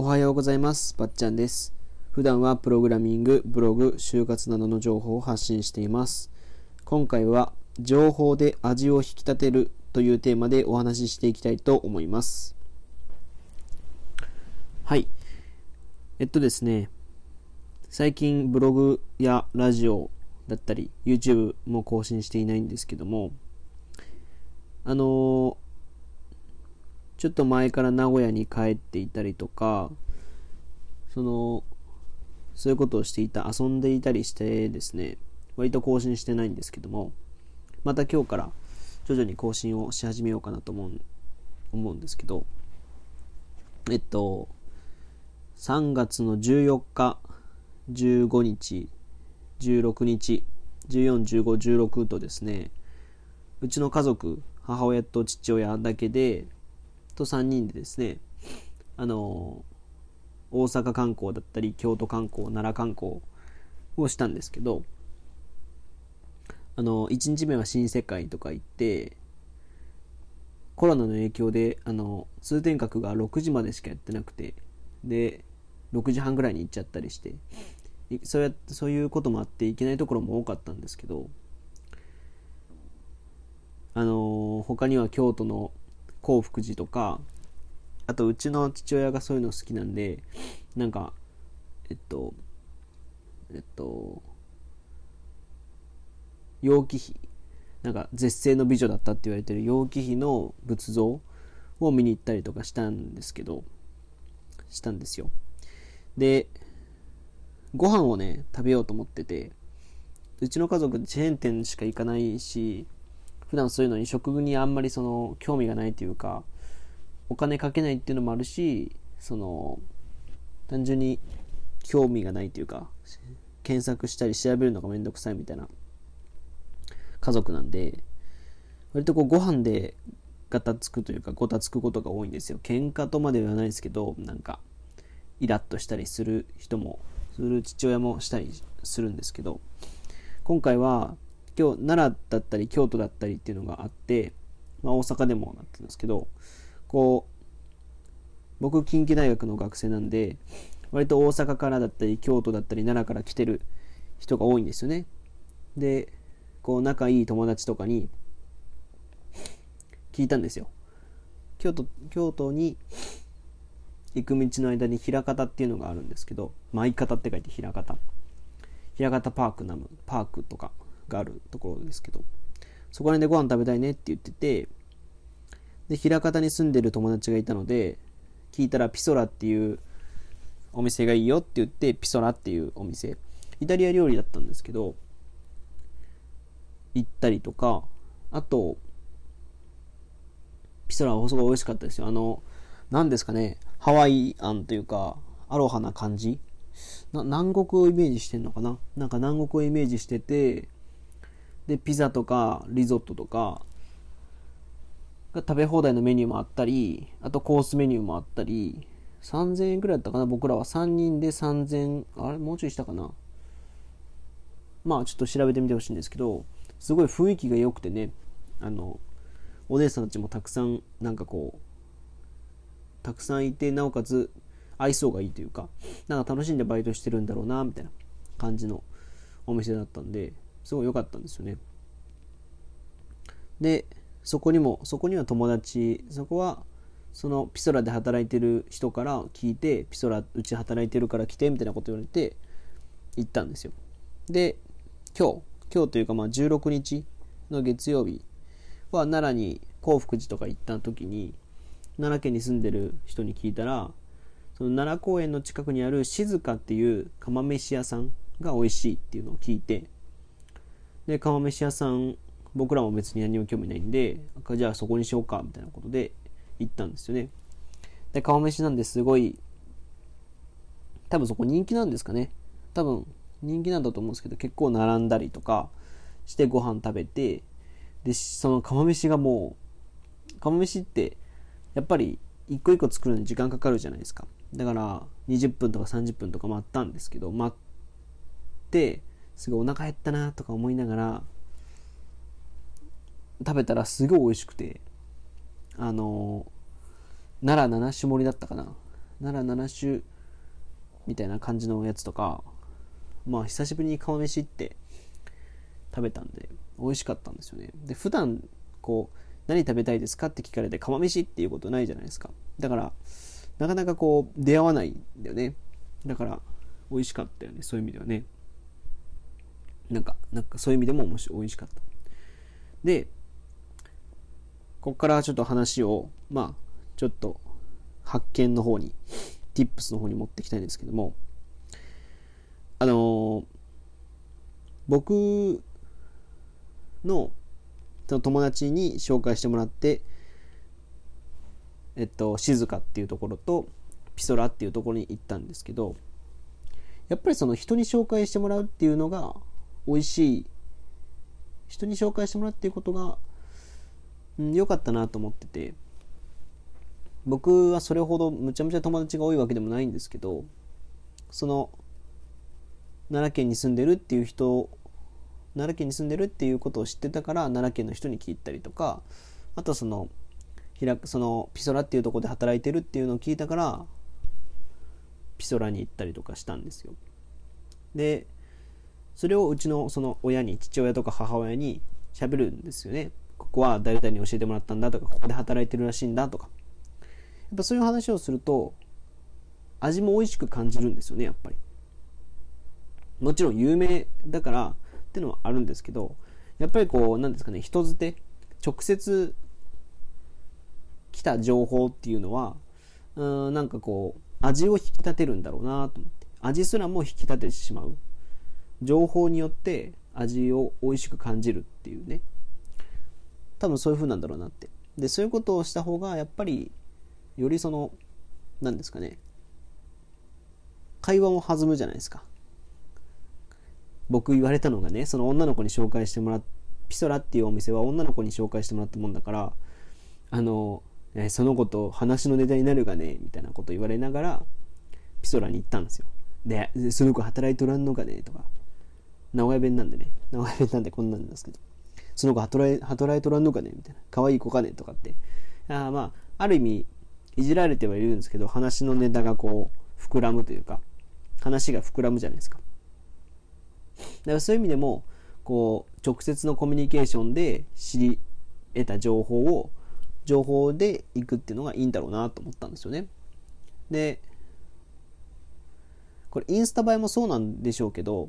おはようございます。ばっちゃんです。普段はプログラミング、ブログ、就活などの情報を発信しています。今回は情報で味を引き立てるというテーマでお話ししていきたいと思います。はい。えっとですね、最近ブログやラジオだったり YouTube も更新していないんですけども、あのーちょっと前から名古屋に帰っていたりとか、その、そういうことをしていた、遊んでいたりしてですね、割と更新してないんですけども、また今日から徐々に更新をし始めようかなと思う思うんですけど、えっと、3月の14日、15日、16日、14、15、16とですね、うちの家族、母親と父親だけで、と3人でですね、あの、大阪観光だったり、京都観光、奈良観光をしたんですけど、あの、1日目は新世界とか行って、コロナの影響で、あの、通天閣が6時までしかやってなくて、で、6時半ぐらいに行っちゃったりして、そうやそういうこともあって行けないところも多かったんですけど、あの他には京都の興福寺とかあとうちの父親がそういうの好きなんでなんかえっとえっと楊貴妃なんか絶世の美女だったって言われてる楊貴妃の仏像を見に行ったりとかしたんですけどしたんですよ。でご飯をね食べようと思っててうちの家族チェーン店しか行かないし普段そういうのに食にあんまりその興味がないというかお金かけないっていうのもあるしその単純に興味がないというか検索したり調べるのがめんどくさいみたいな家族なんで割とこうご飯でガタつくというかごたつくことが多いんですよ。喧嘩とまではないですけどなんかイラッとしたりする人もする父親もしたりするんですけど今回は今日奈良だったり京都だったりっていうのがあって、まあ、大阪でもなってるんですけどこう僕近畿大学の学生なんで割と大阪からだったり京都だったり奈良から来てる人が多いんですよね。でこう仲いい友達とかに聞いたんですよ。京都京都に行く道の間に枚方っていうのがあるんですけど舞方って書いて枚方。枚方パークナムパークとか。があるところですけどそこら辺でご飯食べたいねって言っててで枚方に住んでる友達がいたので聞いたらピソラっていうお店がいいよって言ってピソラっていうお店イタリア料理だったんですけど行ったりとかあとピソラはすごい美味しかったですよ。あの何ですかねハワイアンというかアロハな感じ？な南国をイメージしてんのかな？なんか南国をイメージしててでピザとかリゾットとかが食べ放題のメニューもあったりあとコースメニューもあったり3000円くらいだったかな僕らは。3人で3000あれもうちょいしたかな。まあちょっと調べてみてほしいんですけどすごい雰囲気が良くてねあのお姉さんたちもたくさんなんかこうたくさんいてなおかつ愛想がいいというかなんか楽しんでバイトしてるんだろうなみたいな感じのお店だったんですごい良かったんですよね。でそこにもそこには友達そこはそのピソラで働いてる人から聞いてピソラうち働いてるから来てみたいなこと言われて行ったんですよ。で今日今日というかまあ16日の月曜日は奈良に興福寺とか行った時に奈良県に住んでる人に聞いたらその奈良公園の近くにある静かっていう釜飯屋さんが美味しいっていうのを聞いてで釜飯屋さん僕らも別に何も興味ないんでじゃあそこにしようかみたいなことで行ったんですよね。で釜飯なんですごい多分そこ人気なんですかね。多分人気なんだと思うんですけど結構並んだりとかしてご飯食べてでその釜飯がもう釜飯ってやっぱり一個一個作るのに時間かかるじゃないですか。だから20分とか30分とか待ったんですけど待ってすごいお腹減ったなとか思いながら食べたらすごい美味しくてあの奈良七種盛りだったかな。奈良七種みたいな感じのやつとかまあ久しぶりに釜飯って食べたんで美味しかったんですよね。で普段こう何食べたいですかって聞かれて釜飯っていうことないじゃないですか。だからなかなかこう出会わないんだよね。だから美味しかったよね。そういう意味ではね。なんかなんかそういう意味でも面白美味しかった。でここからちょっと話をまあちょっと発見の方に tips の方に持っていきたいんですけどもあのー、僕のその友達に紹介してもらってえっと静かっていうところとピソラっていうところに行ったんですけどやっぱりその人に紹介してもらうっていうのが美味しい人に紹介してもらうっていうことが良、うん、かったなと思ってて僕はそれほどむちゃむちゃ友達が多いわけでもないんですけどその奈良県に住んでるっていう人奈良県に住んでるっていうことを知ってたから奈良県の人に聞いたりとかあとその開くそのピソラっていうとこで働いてるっていうのを聞いたからピソラに行ったりとかしたんですよ。でそれをうちのその親に父親とか母親に喋るんですよね。ここは誰々に教えてもらったんだとかここで働いてるらしいんだとか。やっぱそういう話をすると味も美味しく感じるんですよねやっぱり。もちろん有名だからっていうのはあるんですけどやっぱりこうなんですかね人づて直接来た情報っていうのはうんなんかこう味を引き立てるんだろうなと思って。味すらも引き立ててしまう。情報によって味を美味しく感じるっていうね。多分そういう風なんだろうなって。でそういうことをした方がやっぱりよりその何ですかね。会話も弾むじゃないですか。僕言われたのがねその女の子に紹介してもらっピソラっていうお店は女の子に紹介してもらったもんだからあの、えその子と話のネタになるがねみたいなこと言われながらピソラに行ったんですよ。でその子働いとらんのかねとか。名古屋弁なんでね。名古屋弁なんでこんなんですけど。その子働い働いとらんのかねみたいな。可愛い子かねとかって。あまあある意味いじられてはいるんですけど話のネタがこう膨らむというか話が膨らむじゃないですか。だからそういう意味でもこう直接のコミュニケーションで知り得た情報を情報でいくっていうのがいいんだろうなと思ったんですよね。でこれインスタ映えもそうなんでしょうけど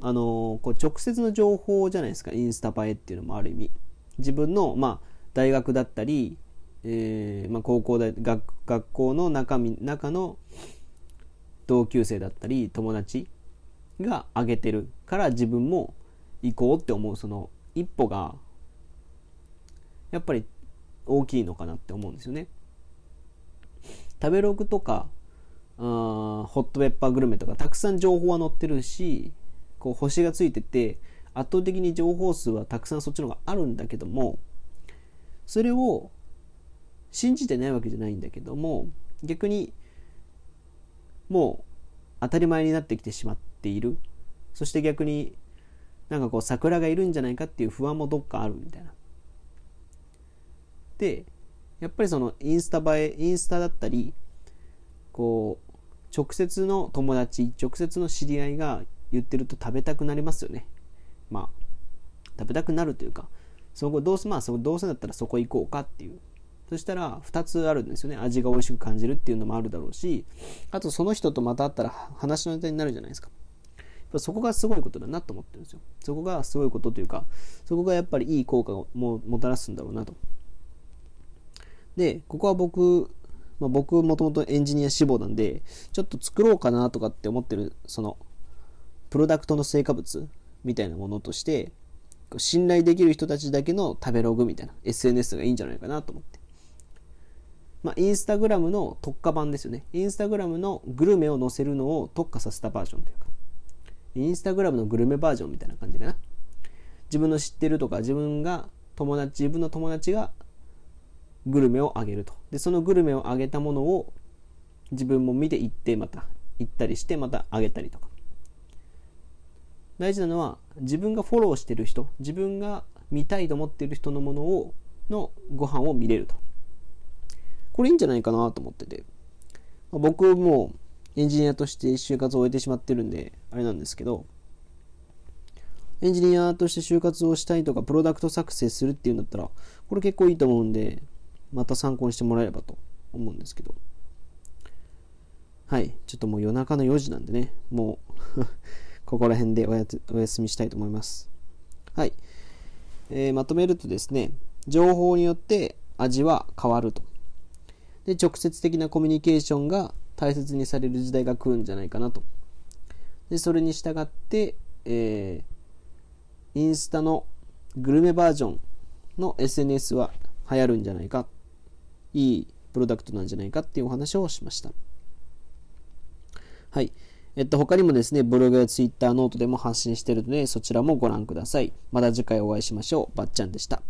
あのこう直接の情報じゃないですか。インスタ映えっていうのもある意味。自分の、まあ、大学だったり、えーまあ、高校大学学校の中身中の同級生だったり友達が上げてるから自分も行こうって思うその一歩がやっぱり大きいのかなって思うんですよね。食べログとかあホットペッパーグルメとかたくさん情報は載ってるしこう星がついてて圧倒的に情報数はたくさんそっちの方があるんだけどもそれを信じてないわけじゃないんだけども逆にもう当たり前になってきてしまっている。そして逆になんかこう桜がいるんじゃないかっていう不安もどっかあるみたいな。でやっぱりそのインスタ映えインスタだったりこう直接の友達直接の知り合いが言ってると食べたくなりますよね。まあ、食べたくなるというか、そこどうせ、まあ、そどうせだったらそこ行こうかっていう。そしたら、2つあるんですよね。味が美味しく感じるっていうのもあるだろうし、あとその人とまた会ったら話のネタになるじゃないですか。そこがすごいことだなと思ってるんですよ。そこがすごいことというか、そこがやっぱりいい効果をももたらすんだろうなと。で、ここは僕、まあ、僕もともとエンジニア志望なんで、ちょっと作ろうかなとかって思ってる、その、プロダクトの成果物みたいなものとして、信頼できる人たちだけの食べログみたいな SNS がいいんじゃないかなと思って。まあ、インスタグラムの特化版ですよね。インスタグラムのグルメを載せるのを特化させたバージョンというか、インスタグラムのグルメバージョンみたいな感じかな。自分の知ってるとか、自分が友達、自分の友達がグルメをあげると。で、そのグルメをあげたものを自分も見て行って、また行ったりして、またあげたりとか。大事なのは自分がフォローしてる人自分が見たいと思ってる人のものをのご飯を見れるとここれいいんじゃないかなと思ってて。まあ、僕もエンジニアとして就活を終えてしまってるんで、あれなんですけど、エンジニアとして就活をしたいとか、プロダクト作成するっていうんだったら、これ結構いいと思うんで、また参考にしてもらえればと思うんですけど。はい。ちょっともう夜中の4時なんでね、もうここら辺でおやお休みしたいと思います。はい。えー、まとめるとですね、情報によって味は変わると。で、直接的なコミュニケーションが大切にされる時代が来るんじゃないかなと。で、それに従って、えー、インスタのグルメバージョンの SNS は流行るんじゃないか。いいプロダクトなんじゃないかっていうお話をしました。はい。えっと、他にもですね、ブログやツイッター、ノートでも発信しているので、そちらもご覧ください。また次回お会いしましょう。ばっちゃんでした。